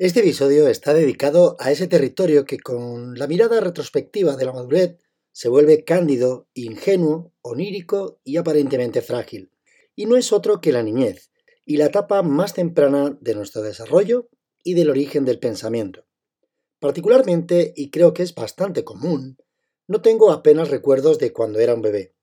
Este episodio está dedicado a ese territorio que con la mirada retrospectiva de la madurez se vuelve cándido, ingenuo, onírico y aparentemente frágil. Y no es otro que la niñez, y la etapa más temprana de nuestro desarrollo y del origen del pensamiento. Particularmente, y creo que es bastante común, no tengo apenas recuerdos de cuando era un bebé,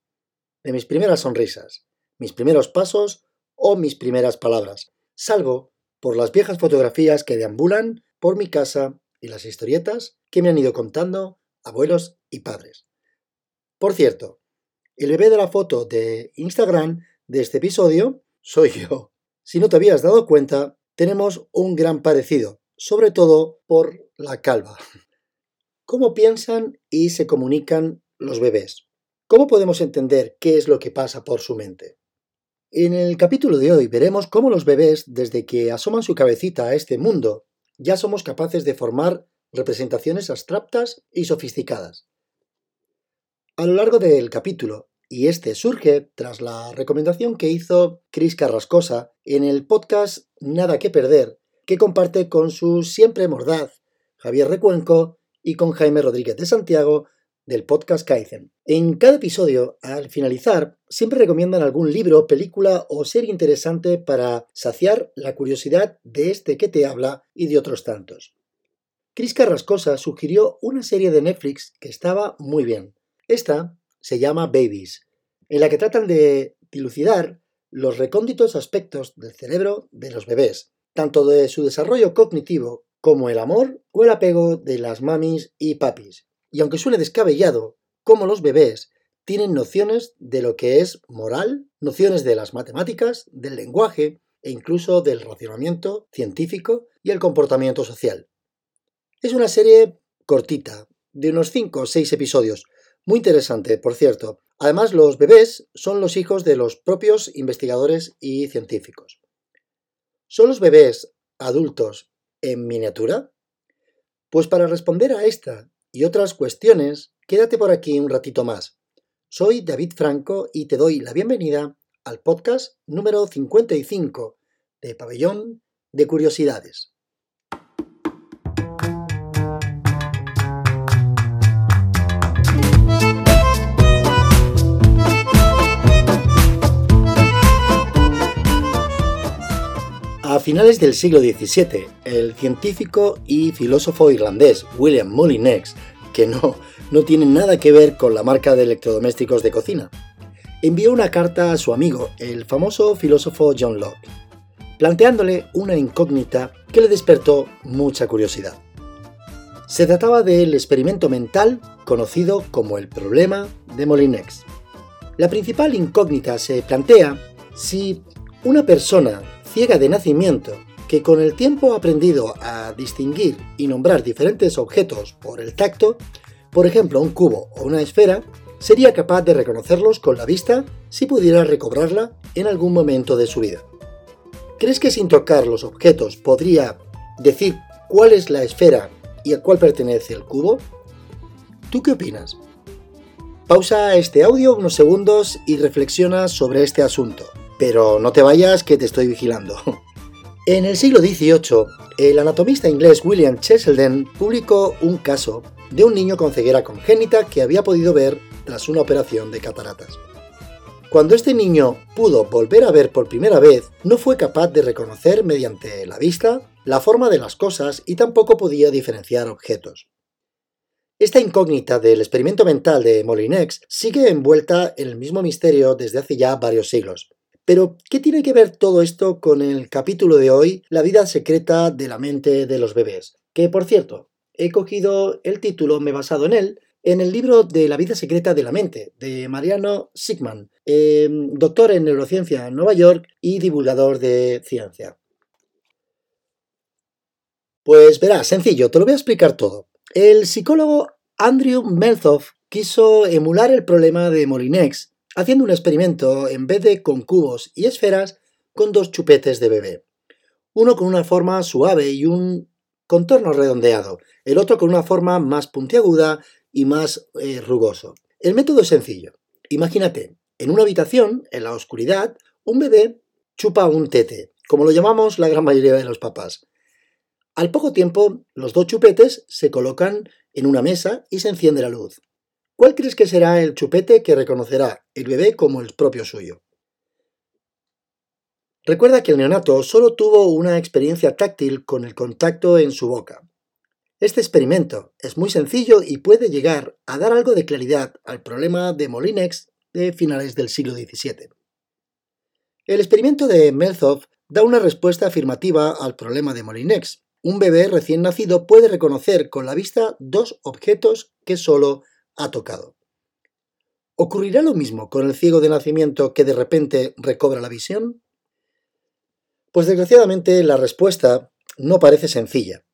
de mis primeras sonrisas, mis primeros pasos o mis primeras palabras, salvo por las viejas fotografías que deambulan por mi casa y las historietas que me han ido contando abuelos y padres. Por cierto, el bebé de la foto de Instagram de este episodio soy yo. Si no te habías dado cuenta, tenemos un gran parecido, sobre todo por la calva. ¿Cómo piensan y se comunican los bebés? ¿Cómo podemos entender qué es lo que pasa por su mente? En el capítulo de hoy veremos cómo los bebés, desde que asoman su cabecita a este mundo, ya somos capaces de formar representaciones abstractas y sofisticadas. A lo largo del capítulo, y este surge tras la recomendación que hizo Cris Carrascosa en el podcast Nada que Perder, que comparte con su siempre mordaz Javier Recuenco y con Jaime Rodríguez de Santiago del podcast Kaizen. En cada episodio, al finalizar, siempre recomiendan algún libro, película o serie interesante para saciar la curiosidad de este que te habla y de otros tantos. Cris Carrascosa sugirió una serie de Netflix que estaba muy bien. Esta se llama Babies, en la que tratan de dilucidar los recónditos aspectos del cerebro de los bebés, tanto de su desarrollo cognitivo como el amor o el apego de las mamis y papis y aunque suele descabellado, como los bebés tienen nociones de lo que es moral, nociones de las matemáticas, del lenguaje e incluso del racionamiento científico y el comportamiento social. Es una serie cortita, de unos 5 o 6 episodios, muy interesante, por cierto. Además, los bebés son los hijos de los propios investigadores y científicos. ¿Son los bebés adultos en miniatura? Pues para responder a esta y otras cuestiones, quédate por aquí un ratito más. Soy David Franco y te doy la bienvenida al podcast número 55 de Pabellón de Curiosidades. A finales del siglo XVII, el científico y filósofo irlandés William Molinex, que no, no tiene nada que ver con la marca de electrodomésticos de cocina, envió una carta a su amigo, el famoso filósofo John Locke, planteándole una incógnita que le despertó mucha curiosidad. Se trataba del experimento mental conocido como el problema de Molinex. La principal incógnita se plantea si una persona ciega de nacimiento, que con el tiempo ha aprendido a distinguir y nombrar diferentes objetos por el tacto, por ejemplo un cubo o una esfera, sería capaz de reconocerlos con la vista si pudiera recobrarla en algún momento de su vida. ¿Crees que sin tocar los objetos podría decir cuál es la esfera y a cuál pertenece el cubo? ¿Tú qué opinas? Pausa este audio unos segundos y reflexiona sobre este asunto. Pero no te vayas que te estoy vigilando. En el siglo XVIII, el anatomista inglés William Cheselden publicó un caso de un niño con ceguera congénita que había podido ver tras una operación de cataratas. Cuando este niño pudo volver a ver por primera vez, no fue capaz de reconocer mediante la vista la forma de las cosas y tampoco podía diferenciar objetos. Esta incógnita del experimento mental de Molinex sigue envuelta en el mismo misterio desde hace ya varios siglos. Pero, ¿qué tiene que ver todo esto con el capítulo de hoy, La vida secreta de la mente de los bebés? Que, por cierto, he cogido el título, me he basado en él, en el libro de La vida secreta de la mente, de Mariano Sigman, em, doctor en neurociencia en Nueva York y divulgador de ciencia. Pues verás, sencillo, te lo voy a explicar todo. El psicólogo Andrew Melthoff quiso emular el problema de Molinex haciendo un experimento en vez de con cubos y esferas con dos chupetes de bebé. Uno con una forma suave y un contorno redondeado, el otro con una forma más puntiaguda y más eh, rugoso. El método es sencillo. Imagínate, en una habitación, en la oscuridad, un bebé chupa un tete, como lo llamamos la gran mayoría de los papás. Al poco tiempo, los dos chupetes se colocan en una mesa y se enciende la luz. ¿Cuál crees que será el chupete que reconocerá el bebé como el propio suyo? Recuerda que el neonato solo tuvo una experiencia táctil con el contacto en su boca. Este experimento es muy sencillo y puede llegar a dar algo de claridad al problema de Molinex de finales del siglo XVII. El experimento de Melzoff da una respuesta afirmativa al problema de Molinex. Un bebé recién nacido puede reconocer con la vista dos objetos que solo ha tocado. ¿Ocurrirá lo mismo con el ciego de nacimiento que de repente recobra la visión? Pues desgraciadamente la respuesta no parece sencilla.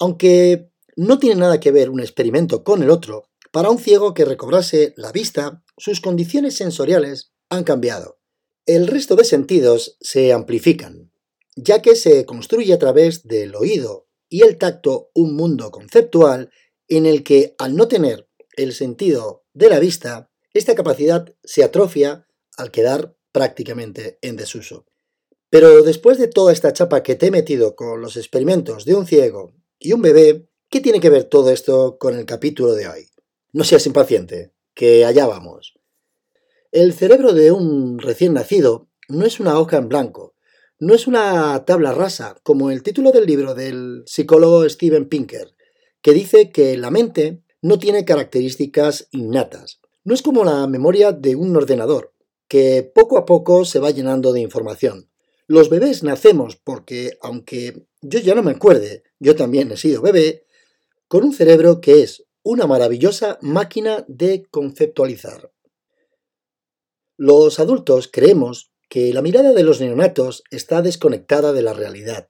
Aunque no tiene nada que ver un experimento con el otro, para un ciego que recobrase la vista, sus condiciones sensoriales han cambiado. El resto de sentidos se amplifican, ya que se construye a través del oído y el tacto un mundo conceptual en el que, al no tener el sentido de la vista, esta capacidad se atrofia al quedar prácticamente en desuso. Pero después de toda esta chapa que te he metido con los experimentos de un ciego y un bebé, ¿qué tiene que ver todo esto con el capítulo de hoy? No seas impaciente, que allá vamos. El cerebro de un recién nacido no es una hoja en blanco, no es una tabla rasa, como el título del libro del psicólogo Steven Pinker, que dice que la mente no tiene características innatas. No es como la memoria de un ordenador, que poco a poco se va llenando de información. Los bebés nacemos porque, aunque yo ya no me acuerde, yo también he sido bebé, con un cerebro que es una maravillosa máquina de conceptualizar. Los adultos creemos que la mirada de los neonatos está desconectada de la realidad.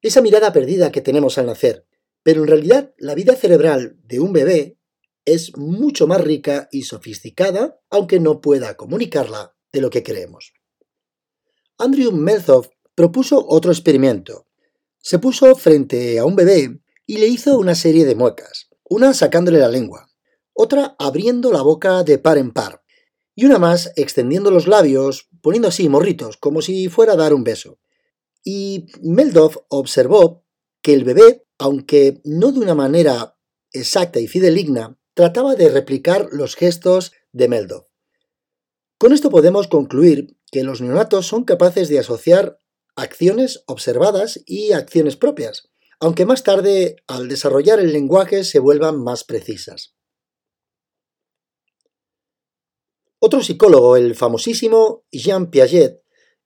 Esa mirada perdida que tenemos al nacer. Pero en realidad la vida cerebral de un bebé es mucho más rica y sofisticada, aunque no pueda comunicarla de lo que creemos. Andrew Melzoff propuso otro experimento. Se puso frente a un bebé y le hizo una serie de muecas, una sacándole la lengua, otra abriendo la boca de par en par, y una más extendiendo los labios, poniendo así morritos, como si fuera a dar un beso. Y Melzoff observó que el bebé, aunque no de una manera exacta y fideligna, trataba de replicar los gestos de Melzoff. Con esto podemos concluir que los neonatos son capaces de asociar acciones observadas y acciones propias, aunque más tarde, al desarrollar el lenguaje, se vuelvan más precisas. Otro psicólogo, el famosísimo Jean Piaget,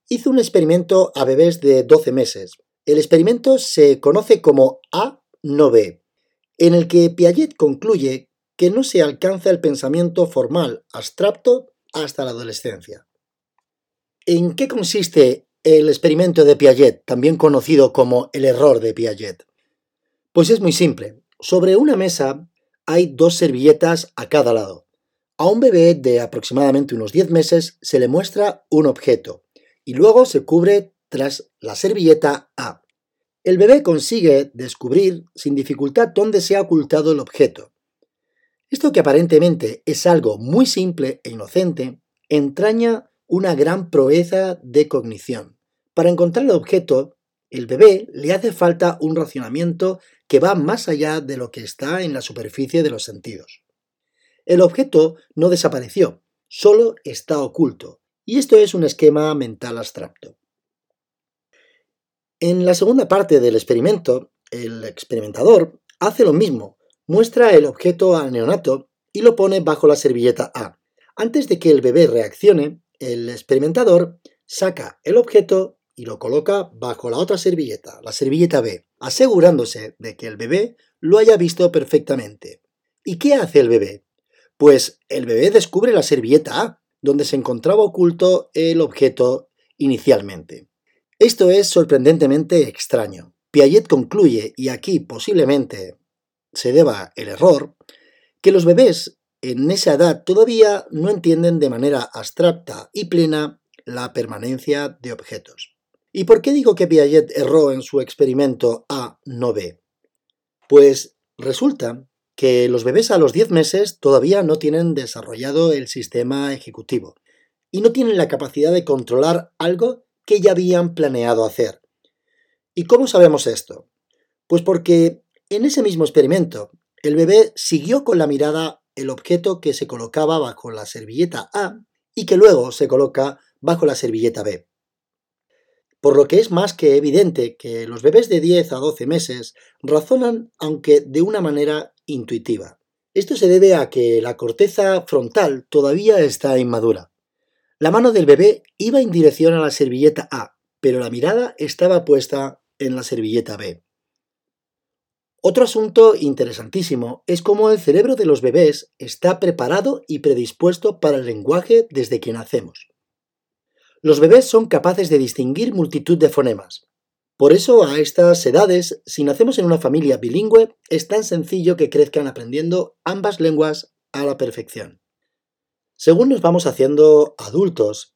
hizo un experimento a bebés de 12 meses. El experimento se conoce como A no B, en el que Piaget concluye que no se alcanza el pensamiento formal abstracto hasta la adolescencia. ¿En qué consiste el experimento de Piaget, también conocido como el error de Piaget? Pues es muy simple. Sobre una mesa hay dos servilletas a cada lado. A un bebé de aproximadamente unos 10 meses se le muestra un objeto y luego se cubre tras la servilleta A. El bebé consigue descubrir sin dificultad dónde se ha ocultado el objeto. Esto que aparentemente es algo muy simple e inocente, entraña una gran proeza de cognición. Para encontrar el objeto, el bebé le hace falta un racionamiento que va más allá de lo que está en la superficie de los sentidos. El objeto no desapareció, solo está oculto, y esto es un esquema mental abstracto. En la segunda parte del experimento, el experimentador hace lo mismo, muestra el objeto al neonato y lo pone bajo la servilleta A. Antes de que el bebé reaccione, el experimentador saca el objeto y lo coloca bajo la otra servilleta, la servilleta B, asegurándose de que el bebé lo haya visto perfectamente. ¿Y qué hace el bebé? Pues el bebé descubre la servilleta A, donde se encontraba oculto el objeto inicialmente. Esto es sorprendentemente extraño. Piaget concluye, y aquí posiblemente se deba el error, que los bebés en esa edad todavía no entienden de manera abstracta y plena la permanencia de objetos. ¿Y por qué digo que Piaget erró en su experimento A no B? Pues resulta que los bebés a los 10 meses todavía no tienen desarrollado el sistema ejecutivo y no tienen la capacidad de controlar algo que ya habían planeado hacer. ¿Y cómo sabemos esto? Pues porque en ese mismo experimento, el bebé siguió con la mirada el objeto que se colocaba bajo la servilleta A y que luego se coloca bajo la servilleta B. Por lo que es más que evidente que los bebés de 10 a 12 meses razonan aunque de una manera intuitiva. Esto se debe a que la corteza frontal todavía está inmadura. La mano del bebé iba en dirección a la servilleta A, pero la mirada estaba puesta en la servilleta B. Otro asunto interesantísimo es cómo el cerebro de los bebés está preparado y predispuesto para el lenguaje desde que nacemos. Los bebés son capaces de distinguir multitud de fonemas. Por eso a estas edades, si nacemos en una familia bilingüe, es tan sencillo que crezcan aprendiendo ambas lenguas a la perfección. Según nos vamos haciendo adultos,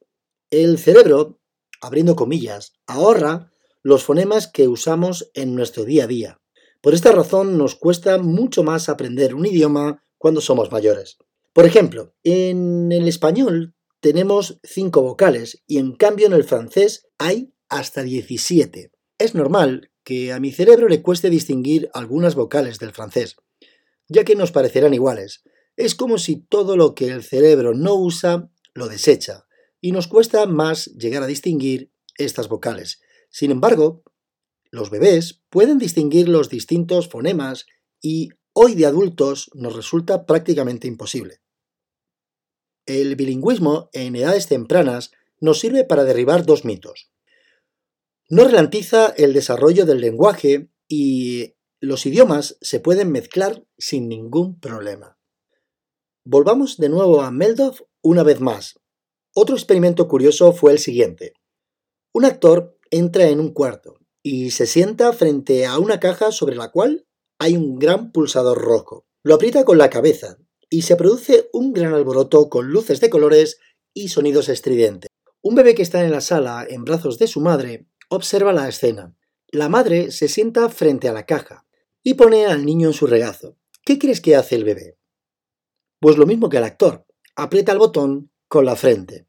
el cerebro, abriendo comillas, ahorra los fonemas que usamos en nuestro día a día por esta razón nos cuesta mucho más aprender un idioma cuando somos mayores. Por ejemplo, en el español tenemos cinco vocales y en cambio en el francés hay hasta 17. Es normal que a mi cerebro le cueste distinguir algunas vocales del francés, ya que nos parecerán iguales. Es como si todo lo que el cerebro no usa lo desecha, y nos cuesta más llegar a distinguir estas vocales. Sin embargo, los bebés pueden distinguir los distintos fonemas y hoy de adultos nos resulta prácticamente imposible. El bilingüismo en edades tempranas nos sirve para derribar dos mitos. No ralentiza el desarrollo del lenguaje y los idiomas se pueden mezclar sin ningún problema. Volvamos de nuevo a Meldov una vez más. Otro experimento curioso fue el siguiente. Un actor entra en un cuarto y se sienta frente a una caja sobre la cual hay un gran pulsador rojo. Lo aprieta con la cabeza y se produce un gran alboroto con luces de colores y sonidos estridentes. Un bebé que está en la sala en brazos de su madre observa la escena. La madre se sienta frente a la caja y pone al niño en su regazo. ¿Qué crees que hace el bebé? Pues lo mismo que el actor. Aprieta el botón con la frente.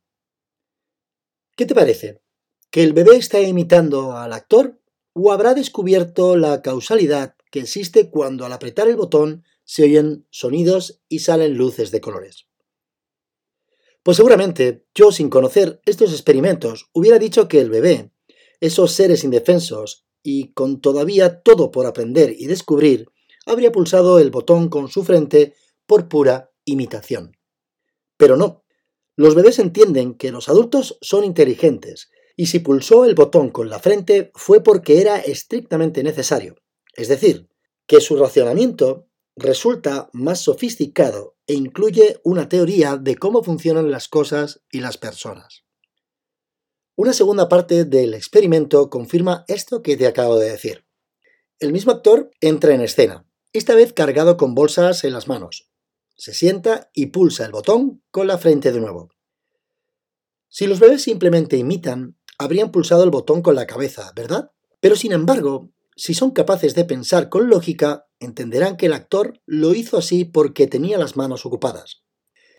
¿Qué te parece? ¿Que el bebé está imitando al actor o habrá descubierto la causalidad que existe cuando al apretar el botón se oyen sonidos y salen luces de colores. Pues seguramente yo sin conocer estos experimentos hubiera dicho que el bebé, esos seres indefensos y con todavía todo por aprender y descubrir, habría pulsado el botón con su frente por pura imitación. Pero no, los bebés entienden que los adultos son inteligentes y si pulsó el botón con la frente fue porque era estrictamente necesario, es decir, que su racionamiento resulta más sofisticado e incluye una teoría de cómo funcionan las cosas y las personas. Una segunda parte del experimento confirma esto que te acabo de decir. El mismo actor entra en escena, esta vez cargado con bolsas en las manos. Se sienta y pulsa el botón con la frente de nuevo. Si los bebés simplemente imitan, habrían pulsado el botón con la cabeza, ¿verdad? Pero sin embargo, si son capaces de pensar con lógica, entenderán que el actor lo hizo así porque tenía las manos ocupadas.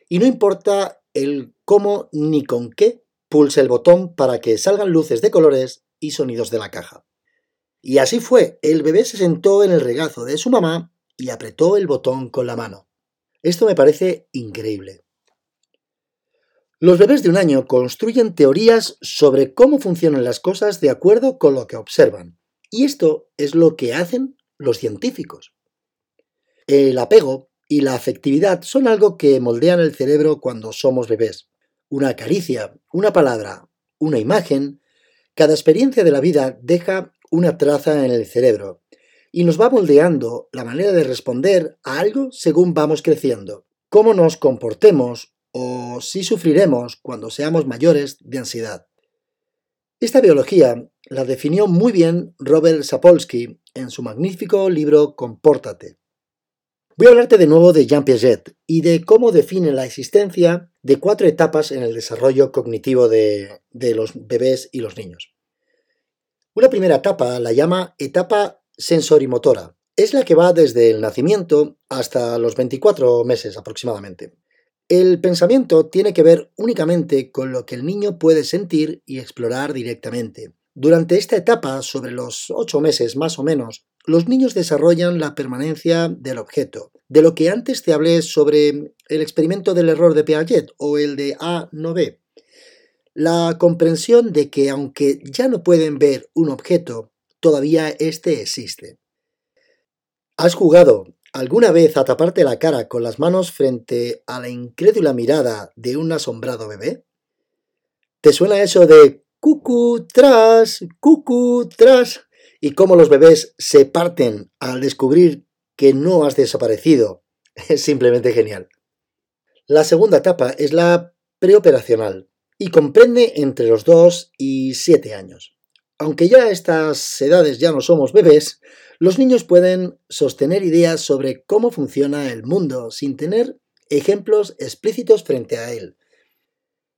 Y no importa el cómo ni con qué pulse el botón para que salgan luces de colores y sonidos de la caja. Y así fue, el bebé se sentó en el regazo de su mamá y apretó el botón con la mano. Esto me parece increíble. Los bebés de un año construyen teorías sobre cómo funcionan las cosas de acuerdo con lo que observan. Y esto es lo que hacen los científicos. El apego y la afectividad son algo que moldean el cerebro cuando somos bebés. Una caricia, una palabra, una imagen, cada experiencia de la vida deja una traza en el cerebro y nos va moldeando la manera de responder a algo según vamos creciendo. Cómo nos comportemos o si sufriremos cuando seamos mayores de ansiedad. Esta biología la definió muy bien Robert Sapolsky en su magnífico libro Compórtate. Voy a hablarte de nuevo de Jean Piaget y de cómo define la existencia de cuatro etapas en el desarrollo cognitivo de, de los bebés y los niños. Una primera etapa la llama etapa sensorimotora. Es la que va desde el nacimiento hasta los 24 meses aproximadamente. El pensamiento tiene que ver únicamente con lo que el niño puede sentir y explorar directamente. Durante esta etapa, sobre los ocho meses más o menos, los niños desarrollan la permanencia del objeto, de lo que antes te hablé sobre el experimento del error de Piaget o el de A no B. La comprensión de que aunque ya no pueden ver un objeto, todavía éste existe. ¿Has jugado alguna vez a taparte la cara con las manos frente a la incrédula mirada de un asombrado bebé? ¿Te suena eso de cucu tras, cucu tras? Y cómo los bebés se parten al descubrir que no has desaparecido. Es simplemente genial. La segunda etapa es la preoperacional y comprende entre los 2 y 7 años. Aunque ya a estas edades ya no somos bebés, los niños pueden sostener ideas sobre cómo funciona el mundo sin tener ejemplos explícitos frente a él.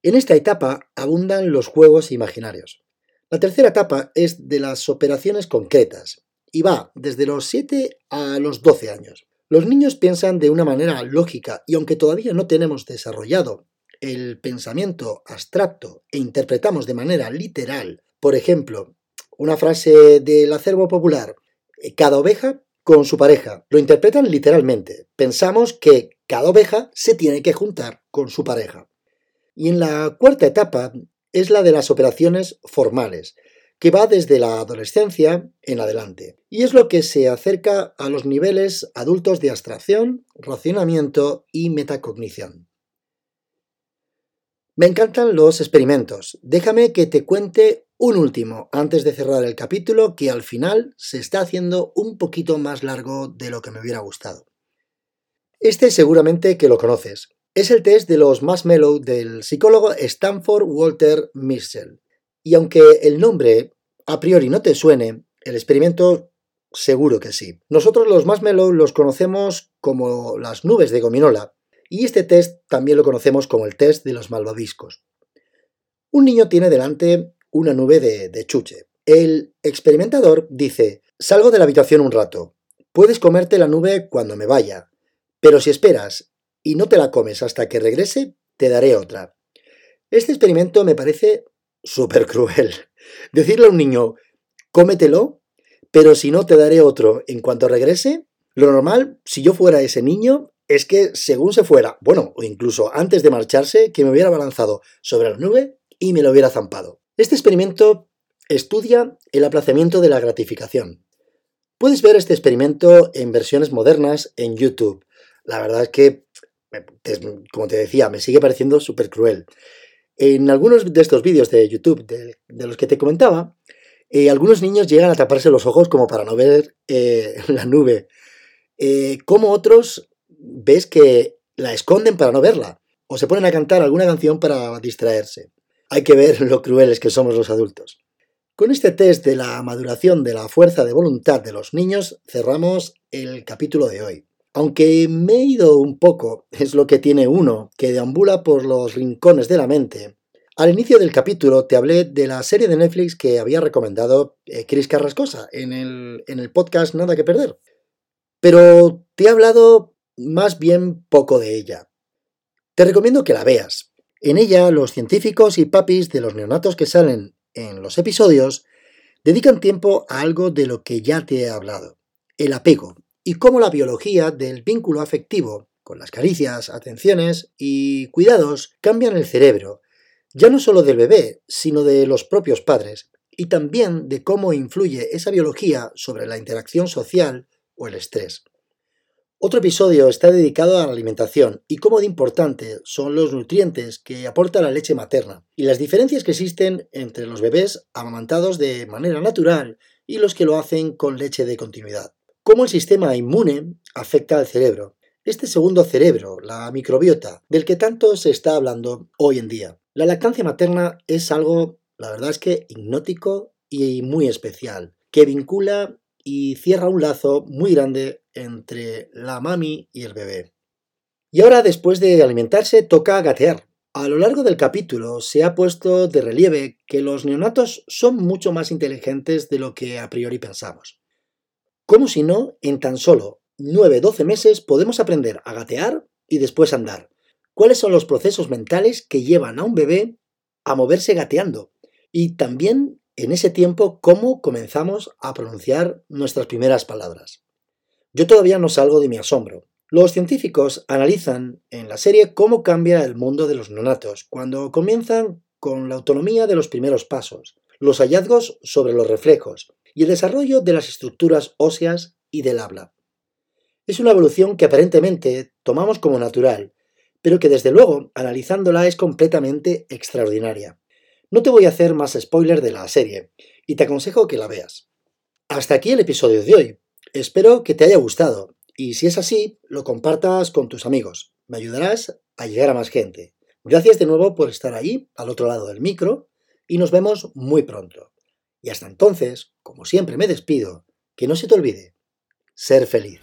En esta etapa abundan los juegos imaginarios. La tercera etapa es de las operaciones concretas y va desde los 7 a los 12 años. Los niños piensan de una manera lógica y aunque todavía no tenemos desarrollado el pensamiento abstracto e interpretamos de manera literal, por ejemplo, una frase del acervo popular, eh, cada oveja con su pareja, lo interpretan literalmente. Pensamos que cada oveja se tiene que juntar con su pareja. Y en la cuarta etapa es la de las operaciones formales, que va desde la adolescencia en adelante, y es lo que se acerca a los niveles adultos de abstracción, racionamiento y metacognición. Me encantan los experimentos. Déjame que te cuente un último antes de cerrar el capítulo que al final se está haciendo un poquito más largo de lo que me hubiera gustado. Este seguramente que lo conoces. Es el test de los marshmallow del psicólogo Stanford Walter Mischel. Y aunque el nombre a priori no te suene, el experimento seguro que sí. Nosotros los marshmallow los conocemos como las nubes de gominola y este test también lo conocemos como el test de los malvaviscos. Un niño tiene delante una nube de, chuche. El experimentador dice, salgo de la habitación un rato, puedes comerte la nube cuando me vaya, pero si esperas y no te la comes hasta que regrese, te daré otra. Este experimento me parece súper cruel. Decirle a un niño, cómetelo, pero si no te daré otro en cuanto regrese, lo normal, si yo fuera ese niño, es que según se fuera, bueno, o incluso antes de marcharse, que me hubiera balanzado sobre la nube y me lo hubiera zampado. Este experimento estudia el aplazamiento de la gratificación. Puedes ver este experimento en versiones modernas en YouTube. La verdad es que, como te decía, me sigue pareciendo súper cruel. En algunos de estos vídeos de YouTube de, los que te comentaba, eh, algunos niños llegan a taparse los ojos como para no ver eh, la nube. Eh, como otros ves que la esconden para no verla o se ponen a cantar alguna canción para distraerse. Hay que ver lo crueles que somos los adultos. Con este test de la maduración de la fuerza de voluntad de los niños cerramos el capítulo de hoy. Aunque me he ido un poco, es lo que tiene uno, que deambula por los rincones de la mente. Al inicio del capítulo te hablé de la serie de Netflix que había recomendado eh, Chris Carrascosa en el, en el podcast Nada que Perder. Pero te he hablado más bien poco de ella. Te recomiendo que la veas. En ella, los científicos y papis de los neonatos que salen en los episodios dedican tiempo a algo de lo que ya te he hablado, el apego, y cómo la biología del vínculo afectivo, con las caricias, atenciones y cuidados, cambian el cerebro, ya no solo del bebé, sino de los propios padres, y también de cómo influye esa biología sobre la interacción social o el estrés. Otro episodio está dedicado a la alimentación y cómo de importante son los nutrientes que aporta la leche materna y las diferencias que existen entre los bebés amamantados de manera natural y los que lo hacen con leche de continuidad. Cómo el sistema inmune afecta al cerebro, este segundo cerebro, la microbiota, del que tanto se está hablando hoy en día. La lactancia materna es algo, la verdad es que hipnótico y muy especial, que vincula y cierra un lazo muy grande entre la mami y el bebé. Y ahora, después de alimentarse, toca gatear. A lo largo del capítulo se ha puesto de relieve que los neonatos son mucho más inteligentes de lo que a priori pensamos. Como si no, en tan solo 9-12 meses podemos aprender a gatear y después andar. ¿Cuáles son los procesos mentales que llevan a un bebé a moverse gateando? Y también en ese tiempo cómo comenzamos a pronunciar nuestras primeras palabras. Yo todavía no salgo de mi asombro. Los científicos analizan en la serie cómo cambia el mundo de los neonatos cuando comienzan con la autonomía de los primeros pasos, los hallazgos sobre los reflejos y el desarrollo de las estructuras óseas y del habla. Es una evolución que aparentemente tomamos como natural, pero que desde luego, analizándola, es completamente extraordinaria. No te voy a hacer más spoiler de la serie, y te aconsejo que la veas. Hasta aquí el episodio de hoy. Espero que te haya gustado, y si es así, lo compartas con tus amigos. Me ayudarás a llegar a más gente. Gracias de nuevo por estar ahí, al otro lado del micro, y nos vemos muy pronto. Y hasta entonces, como siempre me despido, que no se te olvide, ser feliz.